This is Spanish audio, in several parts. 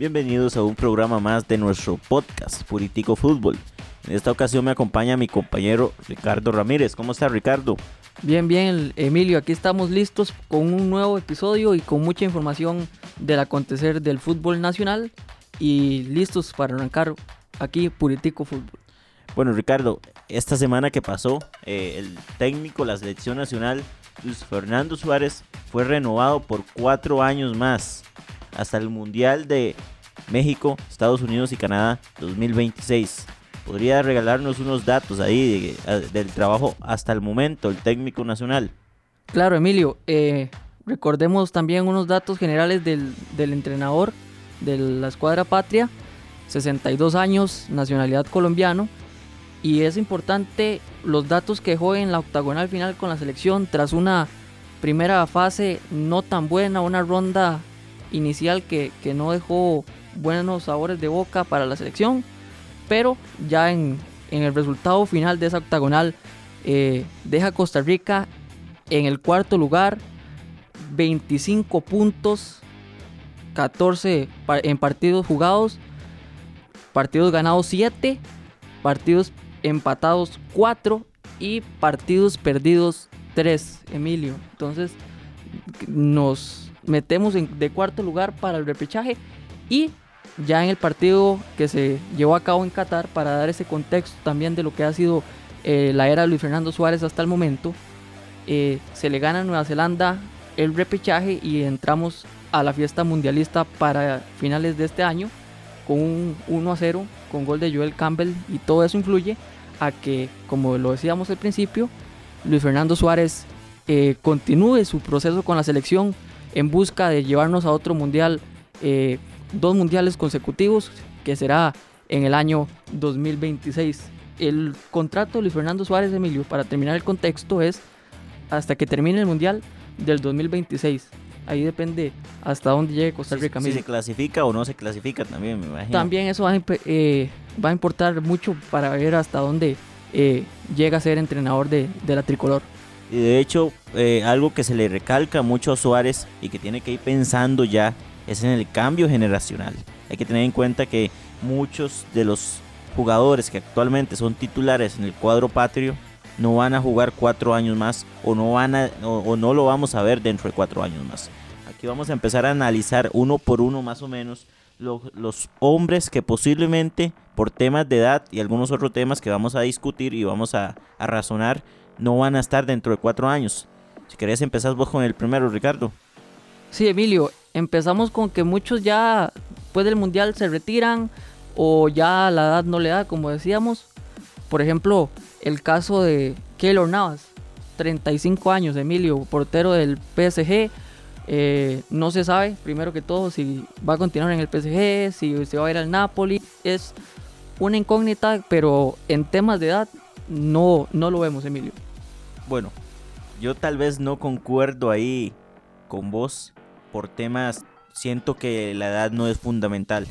Bienvenidos a un programa más de nuestro podcast Puritico Fútbol. En esta ocasión me acompaña mi compañero Ricardo Ramírez. ¿Cómo está Ricardo? Bien, bien, Emilio, aquí estamos listos con un nuevo episodio y con mucha información del acontecer del fútbol nacional y listos para arrancar aquí Puritico Fútbol. Bueno, Ricardo, esta semana que pasó, eh, el técnico, la selección nacional, Luis Fernando Suárez, fue renovado por cuatro años más hasta el Mundial de México, Estados Unidos y Canadá 2026. ¿Podría regalarnos unos datos ahí del trabajo hasta el momento, el técnico nacional? Claro, Emilio. Eh, recordemos también unos datos generales del, del entrenador de la escuadra patria. 62 años, nacionalidad colombiano. Y es importante los datos que dejó en la octagonal final con la selección tras una primera fase no tan buena, una ronda inicial que, no dejó buenos sabores de boca para la selección, pero ya en, el resultado final de esa octagonal eh, deja Costa Rica en el cuarto lugar, 25 puntos, 14 en partidos jugados, partidos ganados 7, partidos empatados 4 y partidos perdidos 3, Emilio. Entonces nos metemos en, de cuarto lugar para el repechaje y ya en el partido que se llevó a cabo en Qatar para dar ese contexto también de lo que ha sido eh, la era de Luis Fernando Suárez hasta el momento, eh, se le gana a Nueva Zelanda el repechaje y entramos a la fiesta mundialista para finales de este año con un 1 a 0 con gol de Joel Campbell y todo eso influye a que, como lo decíamos al principio, Luis Fernando Suárez eh, continúe su proceso con la selección en busca de llevarnos a otro mundial, eh, dos mundiales consecutivos, que será en el año 2026. El contrato de Luis Fernando Suárez Emilio, para terminar el contexto, es hasta que termine el mundial del 2026. Ahí depende hasta dónde llegue Costa Rica. Si, se clasifica o no se clasifica también, me imagino. También eso va a, eh, va a importar mucho para ver hasta dónde eh, llega a ser entrenador de, de la tricolor. Y de hecho, eh, algo que se le recalca mucho a Suárez y que tiene que ir pensando ya es en el cambio generacional. Hay que tener en cuenta que muchos de los jugadores que actualmente son titulares en el cuadro patrio no van a jugar cuatro años más o no, van a, o, no lo vamos a ver dentro de cuatro años más. Aquí vamos a empezar a analizar uno por uno más o menos los, los hombres que posiblemente por temas de edad y algunos otros temas que vamos a discutir y vamos a, a razonar no van a estar dentro de cuatro años. Si querés empezar vos con el primero, Ricardo. Sí, Emilio, empezamos con que muchos ya después del Mundial se retiran o ya la edad no le da, como decíamos. Por ejemplo, el caso de Keylor Navas, 35 años, Emilio, portero del PSG. Eh, no se sabe, primero que todo, si va a continuar en el PSG, si se va a ir al Napoli. Es una incógnita, pero en temas de edad no, no lo vemos, Emilio bueno, yo tal vez no concuerdo ahí con vos por temas, siento que la edad no es fundamental.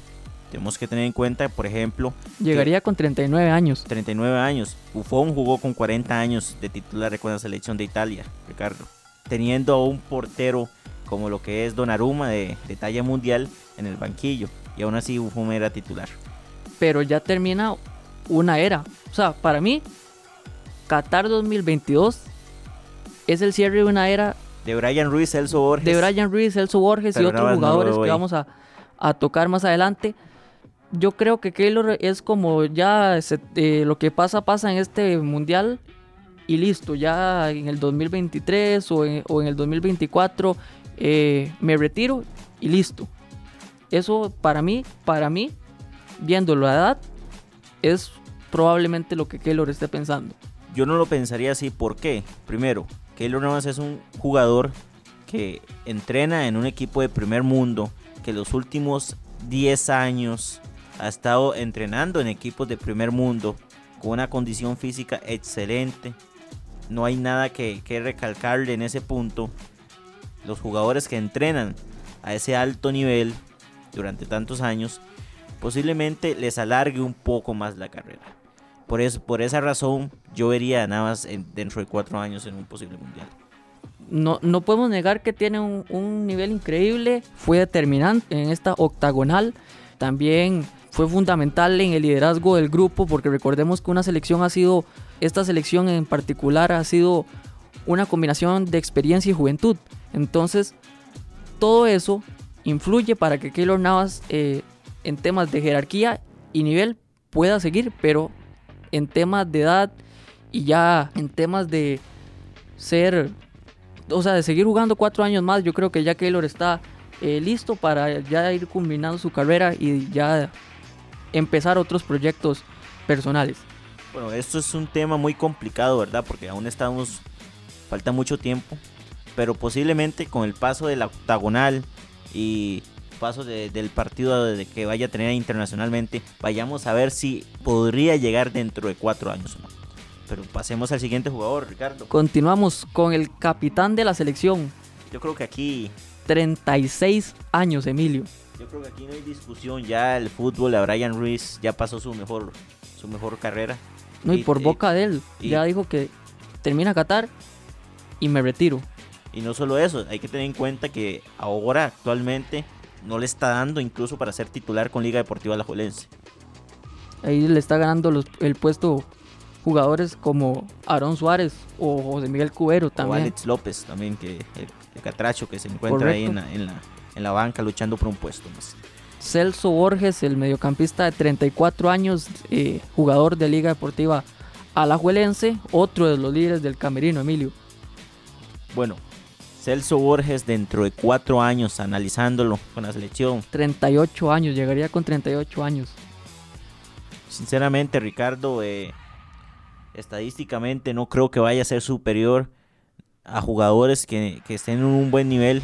Tenemos que tener en cuenta, por ejemplo... Llegaría con 39 años. 39 años. Buffon jugó con 40 años de titular con la selección de Italia, Ricardo. Teniendo a un portero como lo que es Donnarumma de, de talla mundial en el banquillo. Y aún así Buffon era titular. Pero ya termina una era. O sea, para mí, Qatar 2022 es el cierre de una era. De Brian Ruiz, Celso Borges. De Brian Ruiz, Celso Borges y otros jugadores que vamos a, tocar más adelante. Yo creo que Keylor es como ya eh, lo que pasa, pasa en este mundial y listo. Ya en el 2023 o en, o en el 2024 eh, me retiro y listo. Eso para mí, para mí, viendo la edad, es probablemente lo que Keylor esté pensando. Yo no lo pensaría así. ¿Por qué? Primero, Keylor Navas es un jugador que entrena en un equipo de primer mundo, que los últimos 10 años ha estado entrenando en equipos de primer mundo, con una condición física excelente. No hay nada que, recalcarle en ese punto. Los jugadores que entrenan a ese alto nivel durante tantos años, posiblemente les alargue un poco más la carrera. Por, eso, por esa razón, yo vería a Navas dentro de cuatro años en un posible mundial. no, no podemos negar que tiene un, nivel increíble, fue determinante en esta octagonal, también fue fundamental en el liderazgo del grupo, porque recordemos que una selección ha sido, esta selección en particular ha sido una combinación de experiencia y juventud. Entonces, todo eso influye para que Keylor Navas eh, en temas de jerarquía y nivel pueda seguir, pero en temas de edad y ya en temas de ser, o sea, de seguir jugando cuatro años más, yo creo que ya Keylor está eh, listo para ya ir combinando su carrera y ya empezar otros proyectos personales. Bueno, esto es un tema muy complicado, ¿verdad? Porque aún estamos, falta mucho tiempo, pero posiblemente con el paso de la octagonal y paso del partido de que vaya a tener internacionalmente, vayamos a ver si podría llegar dentro de cuatro años o no. Pero pasemos al siguiente jugador, Ricardo. Continuamos con el capitán de la selección. Yo creo que aquí... 36 años, Emilio. Yo creo que aquí no hay discusión. Ya el fútbol, a Brian Ruiz ya pasó su mejor, su mejor carrera. No, y, por boca de él, ya dijo que termina Qatar y me retiro. Y no solo eso, hay que tener en cuenta que ahora actualmente no le está dando incluso para ser titular con Liga Deportiva Alajuelense. Ahí le está ganando los, el puesto jugadores como Aaron Suárez o José Miguel Cubero también. O Alex López también, que el, catracho que se encuentra ahí en la, en, la, en la, banca luchando por un puesto más. Celso Borges, el mediocampista de 34 años, eh, jugador de Liga Deportiva Alajuelense, otro de los líderes del Camerino, Emilio. Bueno, Celso Borges dentro de cuatro años analizándolo con la selección. 38 años, llegaría con 38 años. Sinceramente, Ricardo, eh, estadísticamente no creo que vaya a ser superior a jugadores que, estén en un buen nivel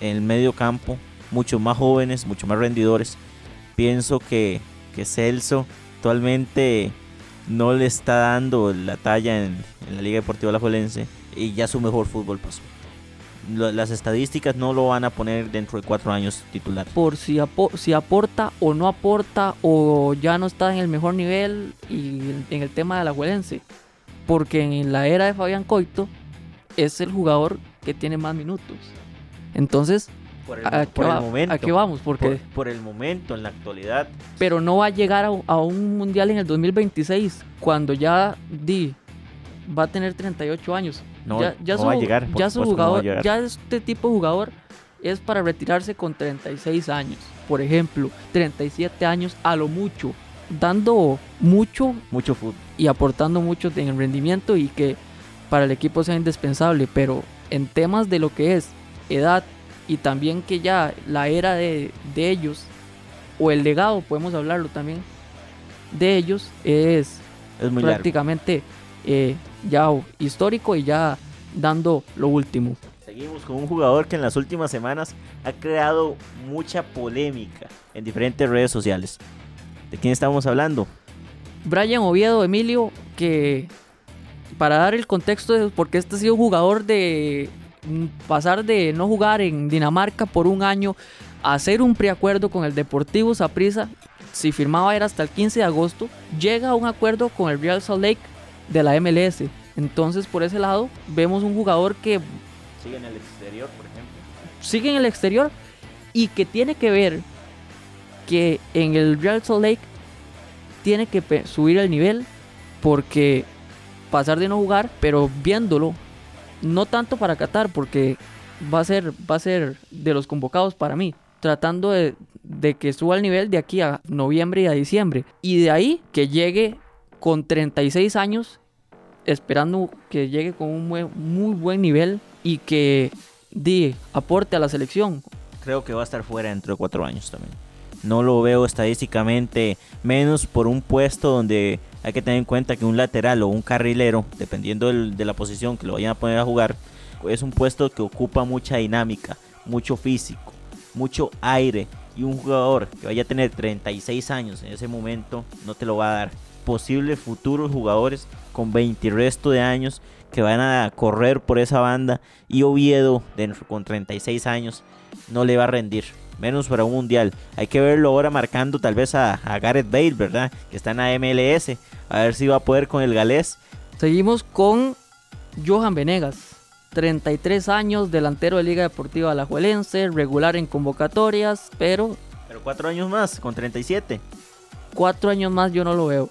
en el medio campo, mucho más jóvenes, mucho más rendidores. Pienso que, que Celso actualmente no le está dando la talla en, la Liga Deportiva La Alajuelense y ya su mejor fútbol pasó las estadísticas no lo van a poner dentro de cuatro años titular. Por si, si aporta o no aporta o ya no está en el mejor nivel y en el tema de la Huelense. Porque en la era de Fabián Coito es el jugador que tiene más minutos. Entonces, por el, ¿a, qué momento, vamos? Porque, por, el momento, en la actualidad. Pero no va a llegar a, a un mundial en el 2026 cuando ya di va a tener 38 años. No, ya, va a llegar. Ya su jugador, ya este tipo de jugador es para retirarse con 36 años. Por ejemplo, 37 años a lo mucho. Dando mucho. Mucho fútbol. Y aportando mucho en el rendimiento y que para el equipo sea indispensable. Pero en temas de lo que es edad y también que ya la era de, de ellos, o el legado, podemos hablarlo también, de ellos, es, es muy prácticamente eh, ya histórico y ya dando lo último. Seguimos con un jugador que en las últimas semanas ha creado mucha polémica en diferentes redes sociales. ¿De quién estamos hablando? Brian Oviedo, Emilio, que para dar el contexto, porque este ha sido jugador de pasar de no jugar en Dinamarca por un año a hacer un preacuerdo con el Deportivo Saprissa, si firmaba era hasta el 15 de agosto, llega a un acuerdo con el Real Salt Lake de la MLS. Entonces, por ese lado, vemos un jugador que... Sigue en el exterior, por ejemplo. Sigue en el exterior y que tiene que ver que en el Real Salt Lake tiene que subir el nivel porque pasar de no jugar, pero viéndolo, no tanto para Qatar, porque va a ser, va a ser de los convocados para mí, tratando de, de que suba el nivel de aquí a noviembre y a diciembre. Y de ahí que llegue con 36 años, esperando que llegue con un muy, buen nivel y que di, aporte a la selección. Creo que va a estar fuera dentro de cuatro años también. No lo veo estadísticamente, menos por un puesto donde hay que tener en cuenta que un lateral o un carrilero, dependiendo de la posición que lo vayan a poner a jugar, es un puesto que ocupa mucha dinámica, mucho físico, mucho aire. Y un jugador que vaya a tener 36 años en ese momento no te lo va a dar posibles futuros jugadores con 20 y resto de años que van a correr por esa banda. Y Oviedo con 36 años no le va a rendir menos para un mundial. Hay que verlo ahora marcando tal vez a, Gareth Bale verdad que está en la MLS a ver si va a poder con el galés. Seguimos con Johan Venegas 33 años, delantero de Liga Deportiva Alajuelense, regular en convocatorias, pero... Pero cuatro años más, con 37. Cuatro años más yo no lo veo.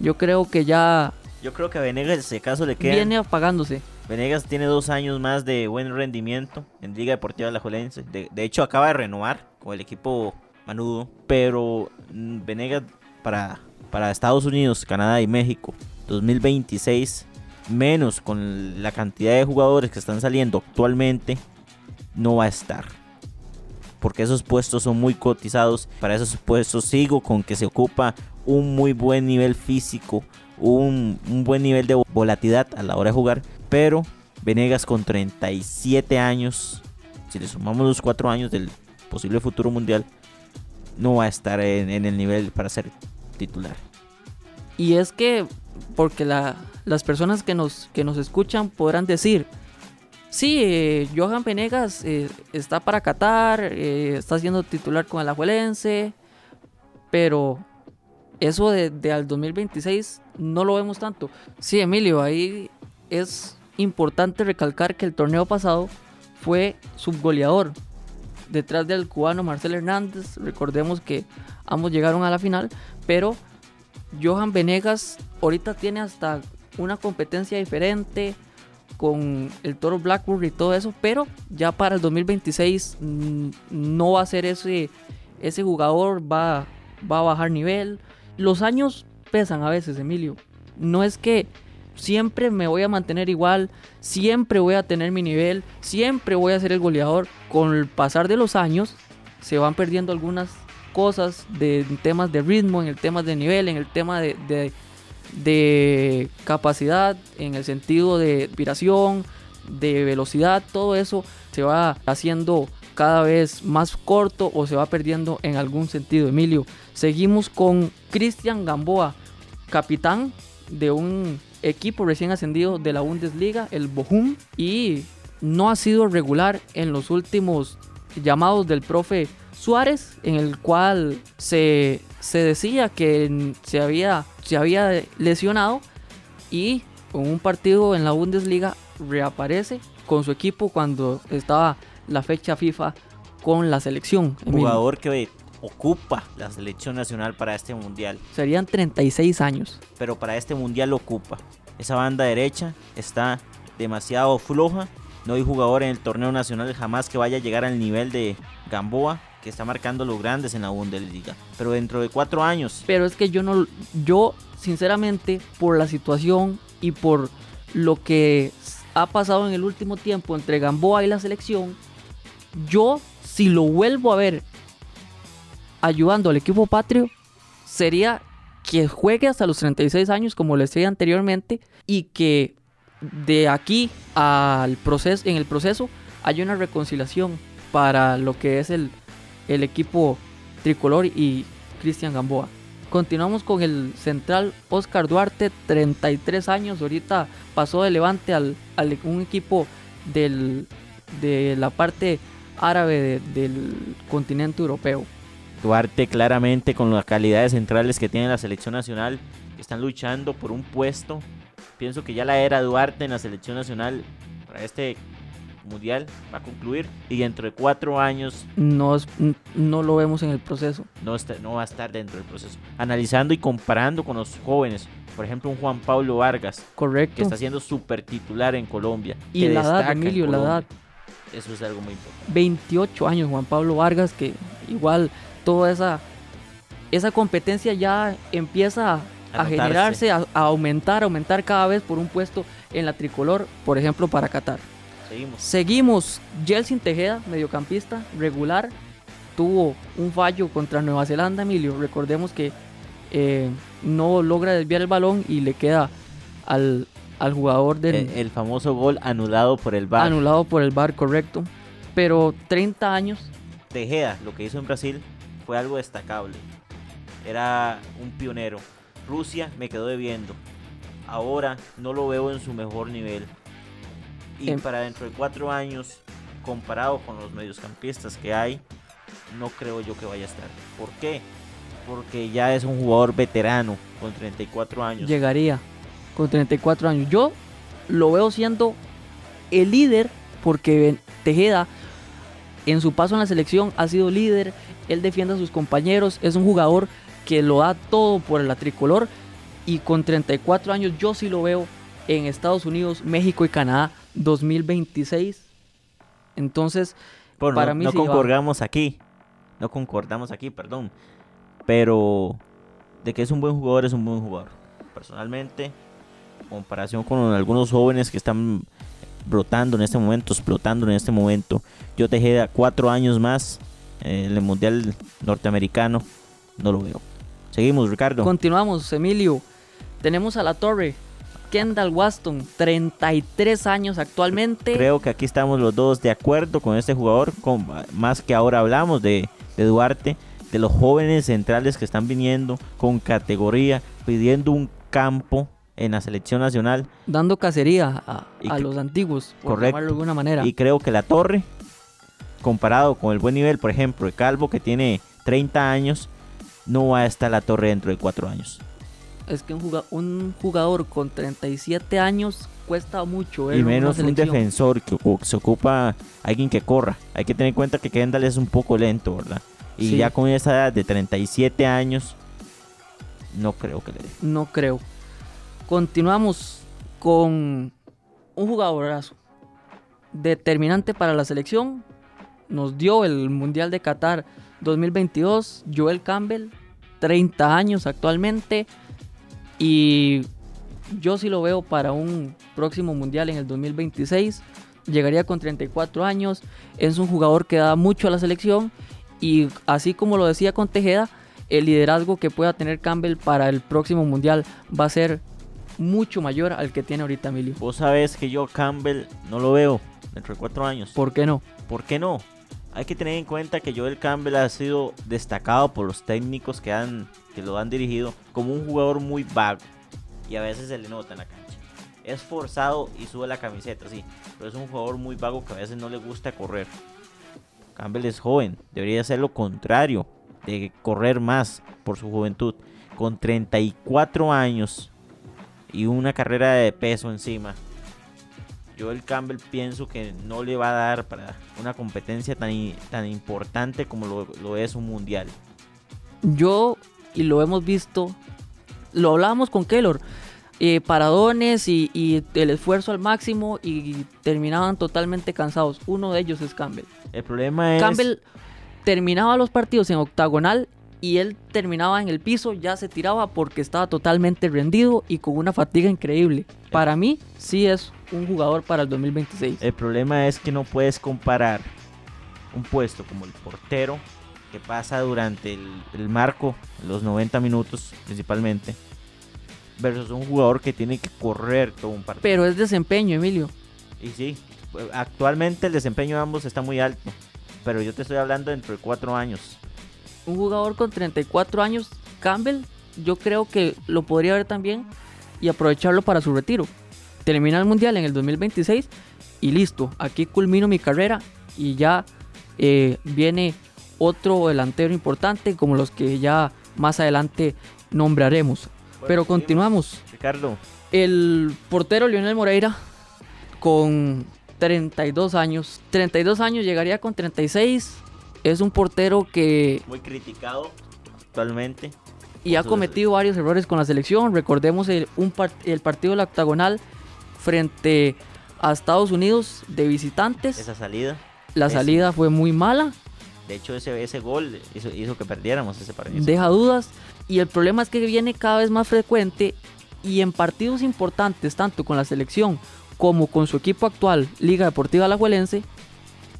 Yo creo que ya... Yo creo que a Venegas, ese caso, le queda... Viene apagándose. Venegas tiene dos años más de buen rendimiento en Liga Deportiva Alajuelense. De, de hecho, acaba de renovar con el equipo Manudo. Pero mm, Venegas para, para Estados Unidos, Canadá y México 2026 menos con la cantidad de jugadores que están saliendo actualmente, no va a estar. Porque esos puestos son muy cotizados. Para esos puestos sigo con que se ocupa un muy buen nivel físico, un, buen nivel de volatilidad a la hora de jugar. Pero Venegas con 37 años, si le sumamos los 4 años del posible futuro mundial, no va a estar en, el nivel para ser titular. Y es que, porque la, las personas que nos, que nos escuchan podrán decir, sí, eh, Johan Venegas eh, está para Qatar, eh, está siendo titular con el Ajuelense, pero eso de, al 2026 no lo vemos tanto. Sí, Emilio, ahí es importante recalcar que el torneo pasado fue subgoleador detrás del cubano Marcel Hernández. Recordemos que ambos llegaron a la final, pero Johan Venegas ahorita tiene hasta una competencia diferente con el Toro Blackburn y todo eso, pero ya para el 2026 mm, no va a ser ese, ese jugador, va, va a bajar nivel. Los años pesan a veces, Emilio. No es que siempre me voy a mantener igual, siempre voy a tener mi nivel, siempre voy a ser el goleador. Con el pasar de los años se van perdiendo algunas cosas de temas de ritmo, en el tema de nivel, en el tema de, de capacidad, en el sentido de inspiración, de velocidad, todo eso se va haciendo cada vez más corto o se va perdiendo en algún sentido. Emilio, seguimos con Cristian Gamboa, capitán de un equipo recién ascendido de la Bundesliga, el Bochum, y no ha sido regular en los últimos llamados del profe Suárez, en el cual se, se decía que se había se había lesionado y en un partido en la Bundesliga reaparece con su equipo cuando estaba la fecha FIFA con la selección. Jugador que ocupa la selección nacional para este mundial. Serían 36 años. Pero para este mundial ocupa. Esa banda derecha está demasiado floja. No hay jugador en el torneo nacional jamás que vaya a llegar al nivel de Gamboa que está marcando los grandes en la Bundesliga. Pero dentro de cuatro años. Pero es que yo no, yo sinceramente por la situación y por lo que ha pasado en el último tiempo entre Gamboa y la selección, yo si lo vuelvo a ver ayudando al equipo patrio, sería que juegue hasta los 36 años como le decía anteriormente y que de aquí al proceso en el proceso haya una reconciliación para lo que es el el equipo tricolor y Cristian Gamboa. Continuamos con el central Oscar Duarte, 33 años, ahorita pasó de Levante al, un equipo del, de la parte árabe del continente europeo. Duarte claramente con las calidades centrales que tiene la selección nacional, están luchando por un puesto. Pienso que ya la era Duarte en la selección nacional para este mundial va a concluir y dentro de cuatro años no, no lo vemos en el proceso. No, está, no va a estar dentro del proceso. Analizando y comparando con los jóvenes, por ejemplo, un Juan Pablo Vargas, correcto, que está siendo súper titular en Colombia. Y la edad, Emilio, la edad. Eso es algo muy importante. 28 años, Juan Pablo Vargas, que igual toda esa, esa competencia ya empieza a, generarse, a, a, aumentar, aumentar cada vez por un puesto en la tricolor, por ejemplo, para Qatar. Seguimos. Seguimos. Jelsin Tejeda, mediocampista, regular. Tuvo un fallo contra Nueva Zelanda, Emilio. Recordemos que eh, no logra desviar el balón y le queda al, jugador del... El, famoso gol anulado por el VAR. Anulado por el VAR, correcto. Pero 30 años. Tejeda, lo que hizo en Brasil fue algo destacable. Era un pionero. Rusia me quedó debiendo. Ahora no lo veo en su mejor nivel. Y em. para dentro de cuatro años, comparado con los mediocampistas que hay, no creo yo que vaya a estar. ¿Por qué? Porque ya es un jugador veterano con 34 años. Llegaría con 34 años. Yo lo veo siendo el líder, porque Tejeda en su paso en la selección ha sido líder, él defiende a sus compañeros, es un jugador que lo da todo por la tricolor y con 34 años yo sí lo veo en Estados Unidos, México y Canadá 2026. Entonces, para mí no concordamos aquí, no concordamos aquí, perdón, pero de que es un buen jugador es un buen jugador. Personalmente, en comparación con algunos jóvenes que están brotando en este momento, explotando en este momento, yo Tejeda cuatro años más en el Mundial Norteamericano, no lo veo. Seguimos, Ricardo. Continuamos, Emilio. Tenemos a la torre. Kendall Waston, 33 años actualmente. Creo que aquí estamos los dos de acuerdo con este jugador, con, más que ahora hablamos de, de Duarte, de los jóvenes centrales que están viniendo con categoría, pidiendo un campo en la selección nacional. Dando cacería a, los antiguos, por correcto. de alguna manera. Y creo que la torre, comparado con el buen nivel, por ejemplo, de Calvo, que tiene 30 años, no va a estar la torre dentro de 4 años. Es que un jugador, con 37 años cuesta mucho. Y menos un defensor que se ocupa alguien que corra. Hay que tener en cuenta que Kendall es un poco lento, ¿verdad? Y ya con esa edad de 37 años, no creo que le dé. No creo. Continuamos con un jugadorazo determinante para la selección. Nos dio el Mundial de Qatar 2022, Joel Campbell, 30 años actualmente. Y yo sí lo veo para un próximo Mundial en el 2026. Llegaría con 34 años. Es un jugador que da mucho a la selección. Y así como lo decía con Tejeda, el liderazgo que pueda tener Campbell para el próximo Mundial va a ser mucho mayor al que tiene ahorita Emilio. Vos sabés que yo Campbell no lo veo dentro de cuatro años. ¿Por qué no? ¿Por qué no? Hay que tener en cuenta que Joel Campbell ha sido destacado por los técnicos que, han, que lo han dirigido como un jugador muy vago. Y a veces se le nota en la cancha. Es forzado y sube la camiseta, sí. Pero es un jugador muy vago que a veces no le gusta correr. Campbell es joven. Debería ser lo contrario. De correr más por su juventud. Con 34 años y una carrera de peso encima. Yo el Campbell pienso que no le va a dar para una competencia tan, tan importante como lo, es un mundial. Yo, y lo hemos visto, lo hablábamos con Keylor, eh, paradones y, el esfuerzo al máximo y terminaban totalmente cansados. Uno de ellos es Campbell. El problema es... Campbell terminaba los partidos en octagonal y él terminaba en el piso, ya se tiraba porque estaba totalmente rendido y con una fatiga increíble. Para mí, sí es un jugador para el 2026. El problema es que no puedes comparar un puesto como el portero, que pasa durante el, marco, los 90 minutos principalmente, versus un jugador que tiene que correr todo un partido. Pero es desempeño, Emilio. Y sí, actualmente el desempeño de ambos está muy alto, pero yo te estoy hablando dentro de cuatro años un jugador con 34 años, Campbell, yo creo que lo podría ver también y aprovecharlo para su retiro. Termina el mundial en el 2026 y listo, aquí culmino mi carrera y ya eh, viene otro delantero importante como los que ya más adelante nombraremos. Pero continuamos. Ricardo. El portero Lionel Moreira con 32 años. 32 años llegaría con 36 es un portero que... Muy criticado actualmente. Y ha cometido varios errores con la selección. Recordemos el, un el partido de la octagonal frente a Estados Unidos de visitantes. Esa salida. La salida fue muy mala. De hecho, ese, ese gol hizo, hizo que perdiéramos ese partido. Deja dudas. Y el problema es que viene cada vez más frecuente y en partidos importantes, tanto con la selección como con su equipo actual, Liga Deportiva Alajuelense,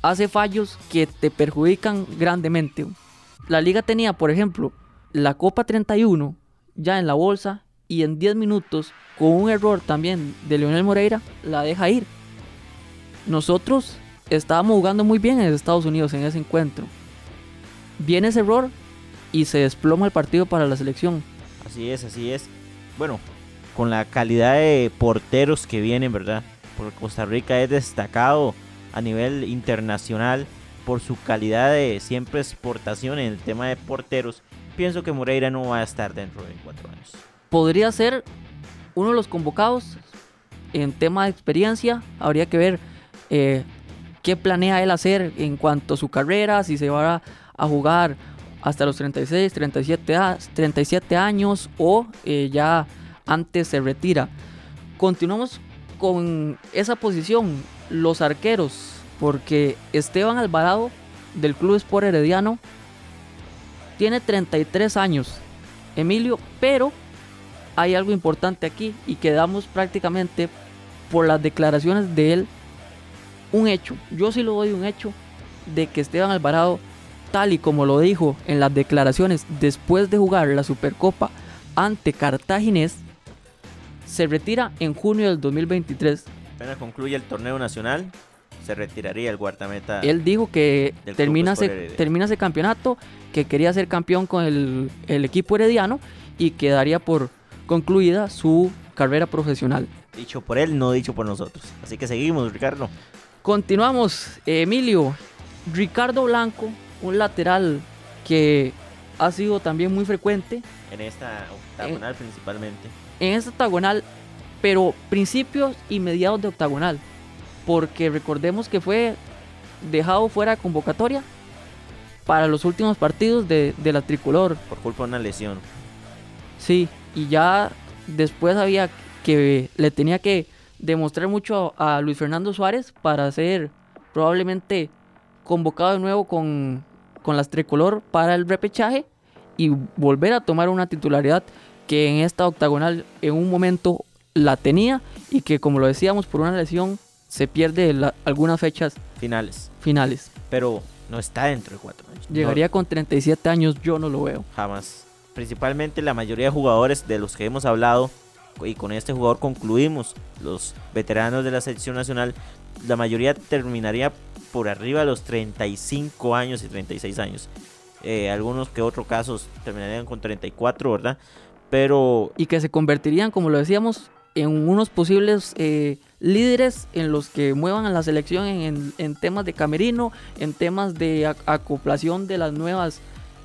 hace fallos que te perjudican grandemente. La liga tenía, por ejemplo, la Copa 31 ya en la bolsa y en 10 minutos, con un error también de Leonel Moreira, la deja ir. Nosotros estábamos jugando muy bien en Estados Unidos en ese encuentro. Viene ese error y se desploma el partido para la selección. Así es, así es. Bueno, con la calidad de porteros que vienen, ¿verdad? Porque Costa Rica es destacado a nivel internacional por su calidad de siempre exportación en el tema de porteros, pienso que Moreira no va a estar dentro de cuatro años. Podría ser uno de los convocados en tema de experiencia, habría que ver eh, qué planea él hacer en cuanto a su carrera, si se va a, jugar hasta los 36, 37, 37 años o eh, ya antes se retira. Continuamos con esa posición, los arqueros, porque Esteban Alvarado del Club Sport Herediano tiene 33 años, Emilio, pero hay algo importante aquí y quedamos prácticamente por las declaraciones de él un hecho. Yo sí lo doy un hecho de que Esteban Alvarado, tal y como lo dijo en las declaraciones después de jugar la Supercopa ante Cartaginés, se retira en junio del 2023. Apenas concluye el torneo nacional, se retiraría el guardameta. Él dijo que termina ese, termina ese campeonato, que quería ser campeón con el, el equipo herediano y quedaría por concluida su carrera profesional. Dicho por él, no dicho por nosotros. Así que seguimos, Ricardo. Continuamos, Emilio. Ricardo Blanco, un lateral que ha sido también muy frecuente. En esta octagonal principalmente. En esta octagonal, pero principios y mediados de octagonal. Porque recordemos que fue dejado fuera de convocatoria para los últimos partidos de, de la tricolor. Por culpa de una lesión. Sí, y ya después había que le tenía que demostrar mucho a, Luis Fernando Suárez para ser probablemente convocado de nuevo con, con las tricolor para el repechaje y volver a tomar una titularidad que en esta octagonal en un momento la tenía y que como lo decíamos por una lesión se pierde algunas fechas finales. finales. Pero no está dentro de cuatro años. Llegaría con 37 años, yo no lo veo. Jamás. Principalmente la mayoría de jugadores de los que hemos hablado y con este jugador concluimos los veteranos de la selección nacional, la mayoría terminaría por arriba de los 35 años y 36 años. Eh, algunos que otros casos terminarían con 34, ¿verdad? Pero... Y que se convertirían, como lo decíamos, en unos posibles eh, líderes en los que muevan a la selección en, temas de camerino, en temas de acoplación de las nuevas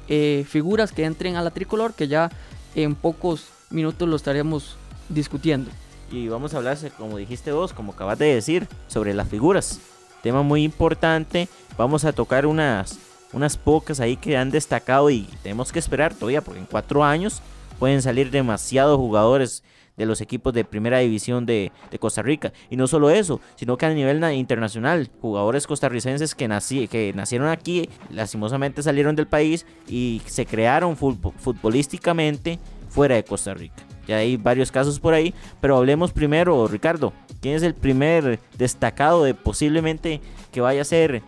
eh, figuras que entren a la tricolor, que ya en pocos minutos lo estaremos discutiendo. Y vamos a hablar, como dijiste vos, como acabas de decir, sobre las figuras. Tema muy importante. Vamos a tocar unas, unas pocas ahí que han destacado y tenemos que esperar todavía, porque en cuatro años pueden salir demasiados jugadores de los equipos de primera división de, Costa Rica. Y no solo eso, sino que a nivel internacional, jugadores costarricenses que, nací, que nacieron aquí, lastimosamente salieron del país y se crearon futbolísticamente fuera de Costa Rica. Ya hay varios casos por ahí, pero hablemos primero, Ricardo, ¿quién es el primer destacado de posiblemente que vaya a ser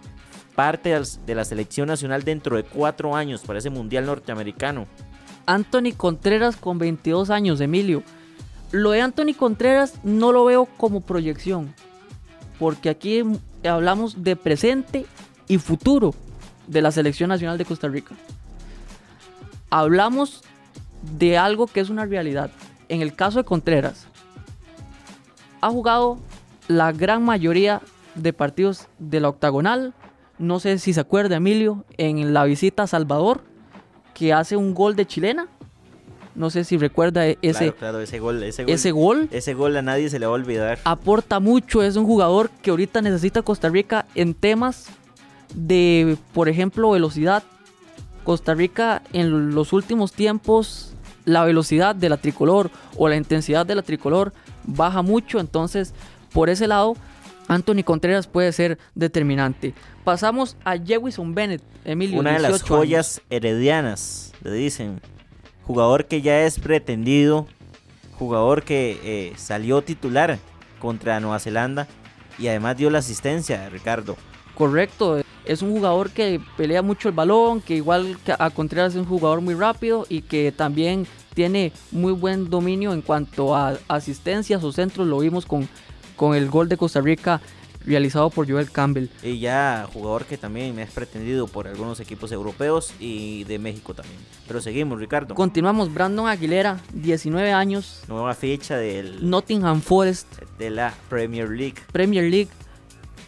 parte de la selección nacional dentro de cuatro años para ese Mundial Norteamericano? Anthony Contreras con 22 años, Emilio. Lo de Anthony Contreras no lo veo como proyección, porque aquí hablamos de presente y futuro de la selección nacional de Costa Rica. Hablamos de algo que es una realidad. En el caso de Contreras, ha jugado la gran mayoría de partidos de la octagonal. No sé si se acuerda, Emilio, en la visita a Salvador, que hace un gol de chilena. No sé si recuerda e-, ese, ese, gol, ese, gol, ese gol. a nadie se le va a olvidar. Aporta mucho, es un jugador que ahorita necesita Costa Rica en temas de, por ejemplo, velocidad. Costa Rica en los últimos tiempos la velocidad de la tricolor o la intensidad de la tricolor baja mucho, entonces por ese lado Anthony Contreras puede ser determinante. Pasamos a Jewison Bennett, Emilio. Una de las joyas heredianas, le dicen. Jugador que ya es pretendido, jugador que eh, salió titular contra Nueva Zelanda y además dio la asistencia, Ricardo. Correcto, es un jugador que pelea mucho el balón, que igual que a Contreras es un jugador muy rápido y que también tiene muy buen dominio en cuanto a asistencias o centros. Lo vimos con, con el gol de Costa Rica realizado por Joel Campbell. Y ya jugador que también es pretendido por algunos equipos europeos y de México también. Pero seguimos, Ricardo. Continuamos, Brandon Aguilera, 19 años. Nueva fecha del Nottingham Forest. De la Premier League. Premier League.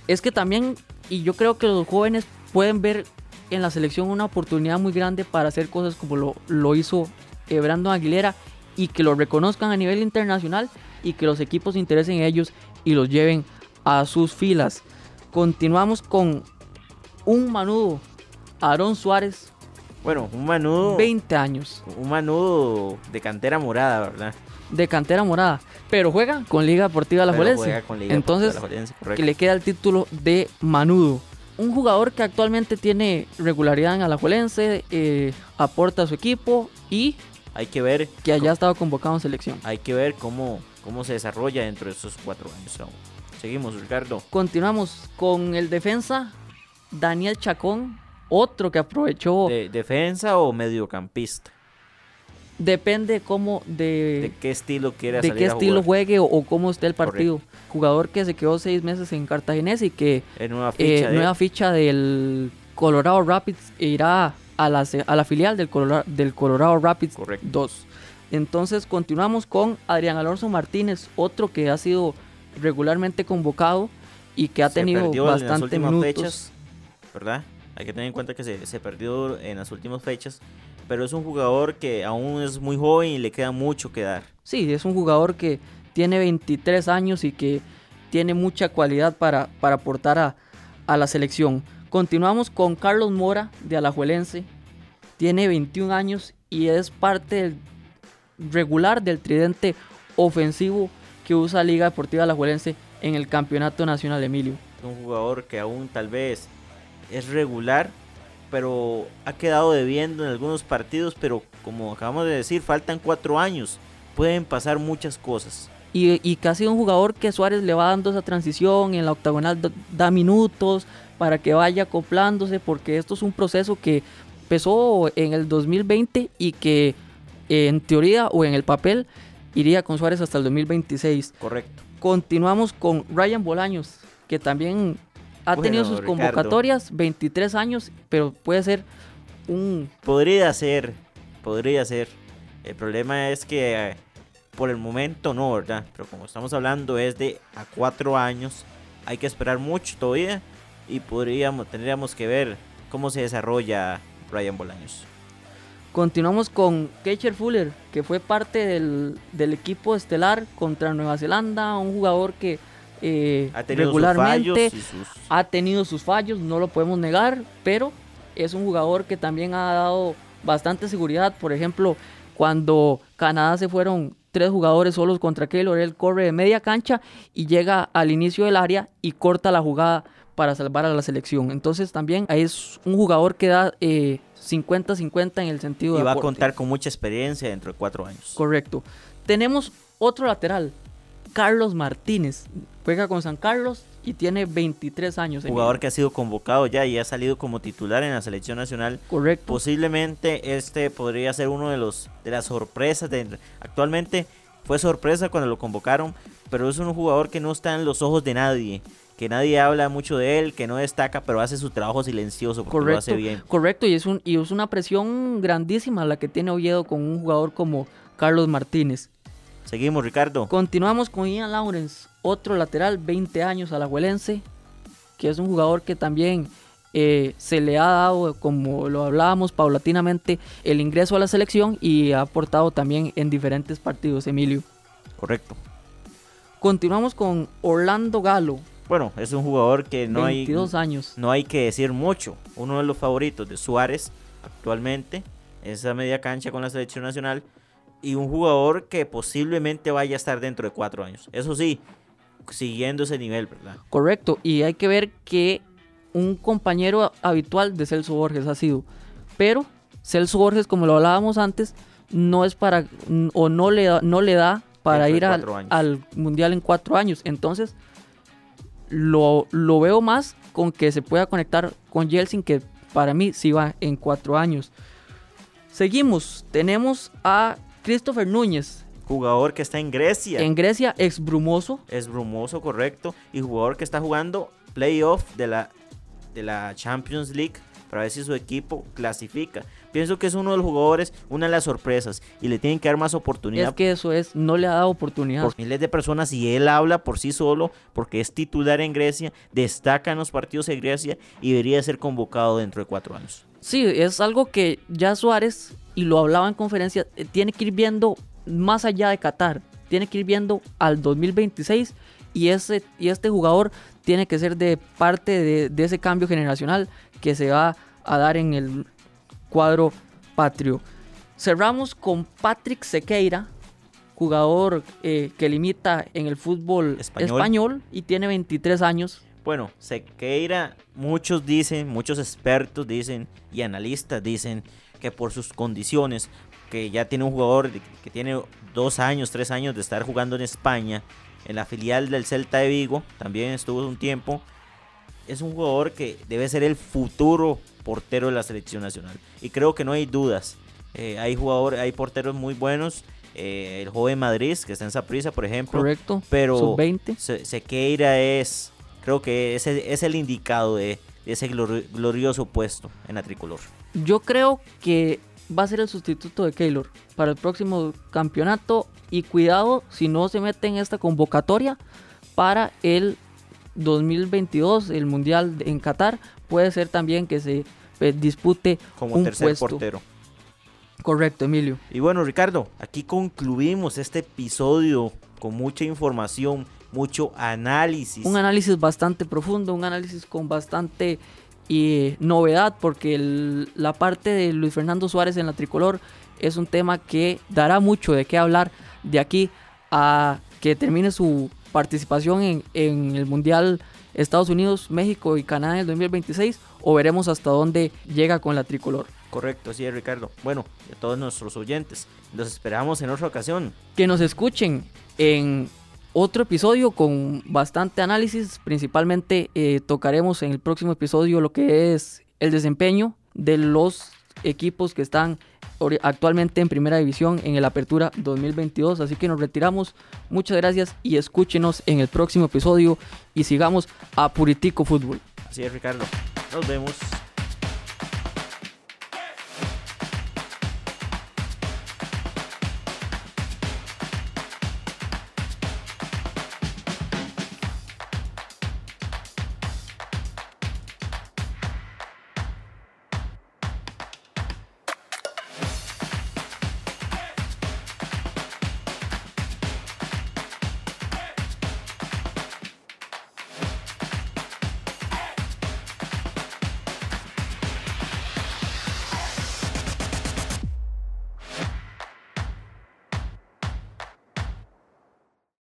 Es que también y yo creo que los jóvenes pueden ver en la selección una oportunidad muy grande para hacer cosas como lo, lo hizo eh, Brandon Aguilera y que lo reconozcan a nivel internacional y que los equipos se interesen en ellos y los lleven a sus filas. Continuamos con un manudo, Aarón Suárez, Bueno, un manudo. 20 años, Un manudo de cantera morada, ¿verdad? de cantera morada, pero juega con Liga Deportiva Alajuelense. juega con Liga Entonces, Deportiva que le queda el título de Manudo. Un jugador que actualmente tiene regularidad en Alajuelense, eh, aporta a su equipo y Hay que ver, que haya estado convocado en selección. hay que ver cómo, cómo se desarrolla dentro de esos cuatro años. aún. Seguimos, Ricardo. Continuamos con el defensa Daniel Chacón, otro que aprovechó, De, ¿Defensa o mediocampista? depende cómo de, ¿De qué estilo quiera de salir qué a estilo jugar? juegue o, o cómo esté el partido. Jugador que se quedó seis meses en Cartaginés y que En eh, ficha de- nueva ficha del Colorado Rapids e irá a la, a la filial del Colorado, del Colorado Rapids Correcto. 2. Entonces continuamos con Adrián Alonso Martínez, otro que ha sido regularmente convocado y que ha se tenido perdió en las bastante últimas minutos. fechas, ¿verdad? Hay que tener en cuenta que se, se perdió en las últimas fechas, pero es un jugador que aún es muy joven y le queda mucho que dar. Sí, es un jugador que tiene 23 años y que tiene mucha cualidad para, para aportar a, a la selección. Continuamos con Carlos Mora de Alajuelense. Tiene 21 años y es parte del- regular del tridente ofensivo que usa Liga Deportiva Alajuelense en el Campeonato Nacional Emilio. Un jugador que aún tal vez es regular, pero ha quedado debiendo en algunos partidos, pero como acabamos de decir, faltan cuatro años. Pueden pasar muchas cosas. Y, sido un jugador que Suárez le va dando esa transición en la octagonal da, da minutos para que vaya acoplándose porque esto es un proceso que empezó en el 2020 y que en teoría o en el papel iría con Suárez hasta el 2026. Correcto. Continuamos con Ryan Bolaños que también ha Bueno, tenido sus Ricardo. convocatorias, 23 años, pero puede ser un Podría ser, podría ser. El problema es que eh, por el momento no, ¿verdad? Pero como estamos hablando es de a cuatro años, hay que esperar mucho todavía y podríamos, tendríamos que ver cómo se desarrolla Ryan Bolaños. Continuamos con Kecher Fuller, que fue parte del, del equipo estelar contra Nueva Zelanda, un jugador que eh, Ha regularmente sus... ha tenido sus fallos, no lo podemos negar, pero es un jugador que también ha dado bastante seguridad. Por ejemplo, cuando Canadá se fueron tres jugadores solos contra Keylor, él corre de media cancha y llega al inicio del área y corta la jugada para salvar a la selección. Entonces también es un jugador que da eh, 50-50 en el sentido Y de va a contar con mucha experiencia dentro de cuatro años. Correcto. Tenemos otro lateral, Carlos Martínez. Juega con San Carlos y tiene 23 años. Jugador que ha sido convocado ya y ha salido como titular en la selección nacional. Correcto. Posiblemente este podría ser uno de los de las sorpresas. De, actualmente fue sorpresa cuando lo convocaron, pero es un jugador que no está en los ojos de nadie, que nadie habla mucho de él, que no destaca, pero hace su trabajo silencioso porque lo hace bien. correcto, y es, un, y es una presión grandísima la que tiene Oviedo con un jugador como Carlos Martínez. Seguimos, Ricardo. Continuamos con Ian Lawrence, otro lateral, 20 años alajuelense, que es un jugador que también eh, se le ha dado, como lo hablábamos paulatinamente, el ingreso a la selección y ha aportado también en diferentes partidos, Emilio. Correcto. Continuamos con Orlando Galo, Bueno, es un jugador que no hay 22 años. no hay que decir mucho. Uno de los favoritos de Suárez actualmente, esa media cancha con la selección nacional. Y un jugador que posiblemente vaya a estar dentro de cuatro años. Eso sí, siguiendo ese nivel, ¿verdad? Correcto, y hay que ver que un compañero habitual de Celso Borges ha sido. Pero Celso Borges, como lo hablábamos antes, no es para o no le da, no le da para ir al, al mundial en cuatro años. Entonces, lo, lo veo más con que se pueda conectar con Yeltsin, que para mí sí va en cuatro años. Seguimos, tenemos a Christopher Núñez, Jugador que está en Grecia. en Grecia, ex Brumoso. Es brumoso, correcto. Y jugador que está jugando playoff de la, de la Champions League para ver si su equipo clasifica. Pienso que es uno de los jugadores, una de las sorpresas. Y le tienen que dar más oportunidad Es que eso es, no le ha dado oportunidad. por miles de personas y él habla por sí solo porque es titular en Grecia, destaca en los partidos de Grecia y debería ser convocado dentro de cuatro años. Sí, es algo que ya Suárez, y lo hablaba en conferencia, eh, tiene que ir viendo más allá de Qatar. tiene que ir viendo al 2026 y, ese, y este jugador tiene que ser de parte de, de ese cambio generacional que se va a dar en el cuadro patrio. Cerramos con Patrick Sequeira, jugador eh, que limita en el fútbol Español. español. y tiene 23 años. Bueno, Sequeira, muchos dicen, muchos expertos dicen y analistas dicen que por sus condiciones, que ya tiene un jugador que tiene dos años, tres años de estar jugando en España, en la filial del Celta de Vigo, también estuvo un tiempo, es un jugador que debe ser el futuro portero de la selección nacional. Y creo que no hay dudas. Eh, hay jugadores, hay porteros muy buenos. eh, el joven Madrid, que está en Saprissa, por ejemplo. Correcto. Pero Sub-20. Se- Sequeira es, creo que es, el- es el indicado de, de ese glori- glorioso puesto en la tricolor. Yo creo que va a ser el sustituto de Keylor para el próximo campeonato. Y cuidado si no se mete en esta convocatoria para el 2022, el Mundial en Qatar. Puede ser también que se eh, dispute Como un tercer puesto. portero. Correcto, Emilio. Y bueno, Ricardo, aquí concluimos este episodio con mucha información, mucho análisis. Un análisis bastante profundo, un análisis con bastante eh, novedad, porque el- la parte de Luis Fernando Suárez en la tricolor es un tema que dará mucho de qué hablar de aquí a que termine su participación en, en el Mundial Estados Unidos, México y Canadá en el 2026, o veremos hasta dónde llega con la tricolor. Correcto, así es, Ricardo. Bueno, y a todos nuestros oyentes, los esperamos en otra ocasión. que nos escuchen en otro episodio con bastante análisis. Principalmente eh, tocaremos en el próximo episodio lo que es el desempeño de los equipos que están actualmente en primera división en el Apertura 2022. Así que nos retiramos. Muchas gracias y escúchenos en el próximo episodio y sigamos a Puritico Fútbol. Así es, Ricardo. Nos vemos.